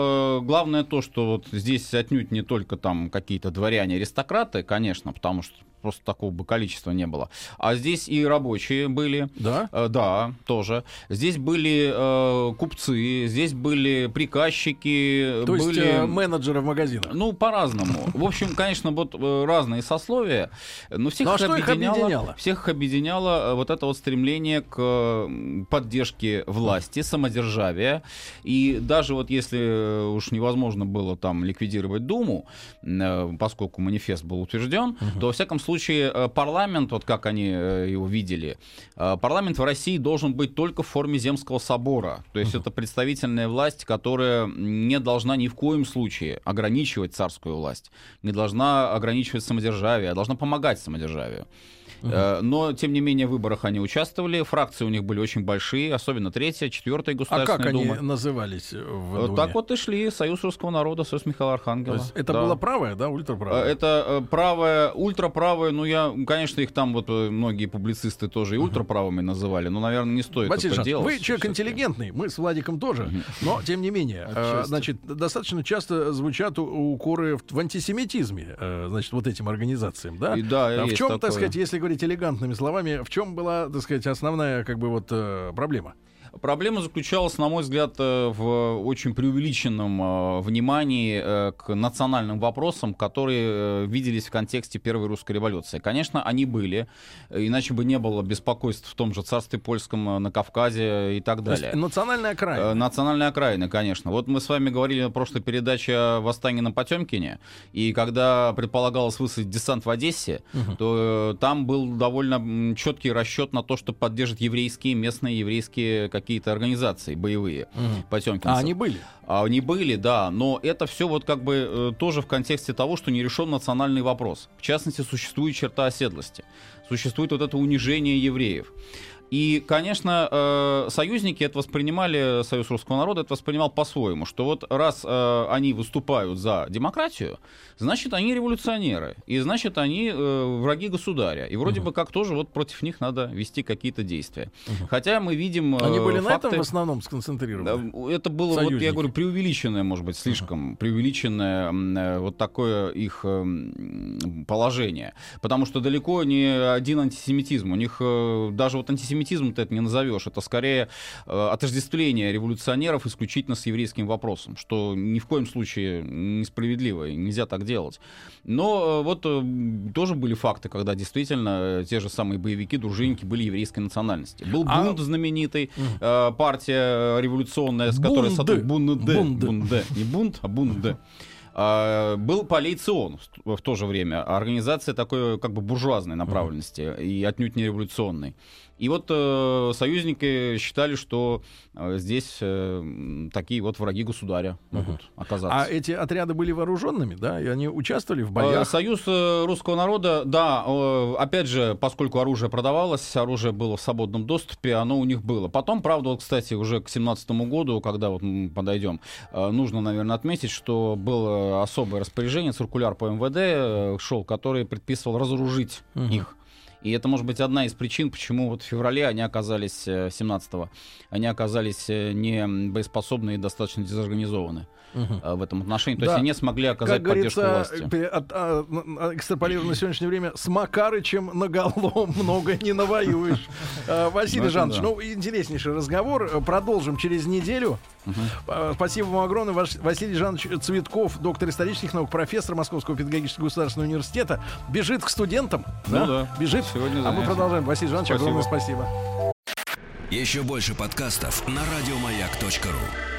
[SPEAKER 4] э, главное то, что вот здесь отнюдь не только там какие-то дворяне, аристократы, конечно, потому что просто такого бы количества не было. А здесь и рабочие были.
[SPEAKER 3] Да?
[SPEAKER 4] Э, да, тоже. Здесь были э, купцы, здесь были приказчики,
[SPEAKER 3] То есть
[SPEAKER 4] были...
[SPEAKER 3] э, менеджеры в магазинах.
[SPEAKER 4] Ну, по-разному. В общем, конечно, вот э, разные сословия, но всех
[SPEAKER 3] Ну, а
[SPEAKER 4] их
[SPEAKER 3] что их
[SPEAKER 4] объединяло,
[SPEAKER 3] объединяло?
[SPEAKER 4] всех их объединяло э, вот это вот стремление к поддержке власти, самодержавия. И даже вот если э, уж невозможно было там ликвидировать Думу, поскольку манифест был утвержден, то, во всяком случае, э, парламент, вот как они э, его видели, э, парламент в России должен быть только в форме Земского собора. То есть это представительная власть, которая не должна ни в коем случае ограничивать царскую власть, не должна ограничивать самодержавие, а должна помогать самодержавию. Э, Но, тем не менее, в выборах они участвовали. Фракции у них были очень большие, особенно третья, четвертая
[SPEAKER 3] А
[SPEAKER 4] государственная
[SPEAKER 3] как они
[SPEAKER 4] дума.
[SPEAKER 3] назывались э, в
[SPEAKER 4] Вот
[SPEAKER 3] Думе?
[SPEAKER 4] так вот и шли Союз русского народа, Союз Михаила
[SPEAKER 3] То
[SPEAKER 4] Архангела.
[SPEAKER 3] есть это
[SPEAKER 4] Да.
[SPEAKER 3] было правое, да,
[SPEAKER 4] Э,
[SPEAKER 3] ультраправое?
[SPEAKER 4] Это э, правое, ультраправое, ну я, конечно, их там вот э, многие публицисты тоже и ультраправыми называли, но, наверное, не стоит
[SPEAKER 3] Василий
[SPEAKER 4] это
[SPEAKER 3] Жанович,
[SPEAKER 4] делать.
[SPEAKER 3] вы человек интеллигентный, мы с Владиком тоже, но тем не менее, э, значит, достаточно часто звучат у- укоры в, антисемитизме, э, значит, вот этим организациям, да?
[SPEAKER 4] И да,
[SPEAKER 3] А в чем, так
[SPEAKER 4] такое.
[SPEAKER 3] сказать, если говорить элегантными словами, в чем была, так сказать, основная, как бы вот э, проблема?
[SPEAKER 4] Проблема заключалась, на мой взгляд, э, в очень преувеличенном э, внимании э, к национальным вопросам, которые виделись в контексте Первой русской революции. Конечно, они были, иначе бы не было беспокойств в том же царстве польском, на Кавказе и так
[SPEAKER 3] То есть
[SPEAKER 4] далее.
[SPEAKER 3] национальная окраина.
[SPEAKER 4] Национальные окраины, конечно. Вот мы с вами говорили на прошлой передаче о восстании на Потемкине, и когда предполагалось высадить десант в Одессе, то э, там был довольно четкий расчет на то, что поддержат еврейские, местные еврейские какие-то организации боевые потемкинцев.
[SPEAKER 3] А они были.
[SPEAKER 4] А Они были, да, но это все вот как бы э, тоже в контексте того, что не решен национальный вопрос. В частности, существует черта оседлости. Существует вот это унижение евреев. И, конечно, э, союзники это воспринимали, Союз русского народа это воспринимал по-своему, что вот раз э, они выступают за демократию, значит, они революционеры, и значит, они э, враги государя. И вроде бы как тоже вот против них надо вести какие-то действия. Хотя мы видим
[SPEAKER 3] Они были на
[SPEAKER 4] факты...
[SPEAKER 3] этом в основном сконцентрированы.
[SPEAKER 4] Это было, вот я говорю, преувеличенное, может быть, слишком преувеличенное м, э, вот такое их положение. Потому что далеко не один антисемитизм. У них даже вот антисемитизм ты это не назовешь. Это скорее э, отождествление революционеров исключительно с еврейским вопросом, что ни в коем случае несправедливо, нельзя так делать. Но э, вот э, тоже были факты, когда действительно те же самые боевики, дружинники были еврейской национальности. Был
[SPEAKER 3] А-
[SPEAKER 4] бунт знаменитый, э, партия революционная, с которой
[SPEAKER 3] Бунды. Бунды.
[SPEAKER 4] Бунде. Не бунт, а бунде. А, Был полейцион в в то же время, организация такой как бы буржуазной направленности и отнюдь не революционной. И вот э, союзники считали, что э, здесь э, такие вот враги государя могут оказаться.
[SPEAKER 3] А эти отряды были вооруженными, да, и они участвовали в
[SPEAKER 4] Э,
[SPEAKER 3] боях.
[SPEAKER 4] Союз э, русского народа, да, э, опять же, поскольку оружие продавалось, оружие было в свободном доступе, оно у них было. Потом, правда, вот, кстати, уже к 17 году, когда вот мы подойдем, э, нужно, наверное, отметить, что было особое распоряжение, циркуляр по МВД э, шел, который предписывал разоружить их. И это может быть одна из причин, почему вот в феврале они оказались, 17-го, они оказались не боеспособны и достаточно дезорганизованы угу. в этом отношении. То да. есть они не смогли оказать как поддержку власти.
[SPEAKER 3] От, а, а, экстраполировано на сегодняшнее время, с Макарычем на голом много не навоюешь. Василий Жанович, ну, интереснейший разговор. Продолжим через неделю. Спасибо вам огромное. Василий Жанович Цветков, доктор исторических наук, профессор Московского педагогического государственного университета, бежит к студентам. Ну да. Бежит. Сегодня а мы продолжаем. Василий Жанович, огромное спасибо.
[SPEAKER 1] Еще больше подкастов на радиомаяк.ру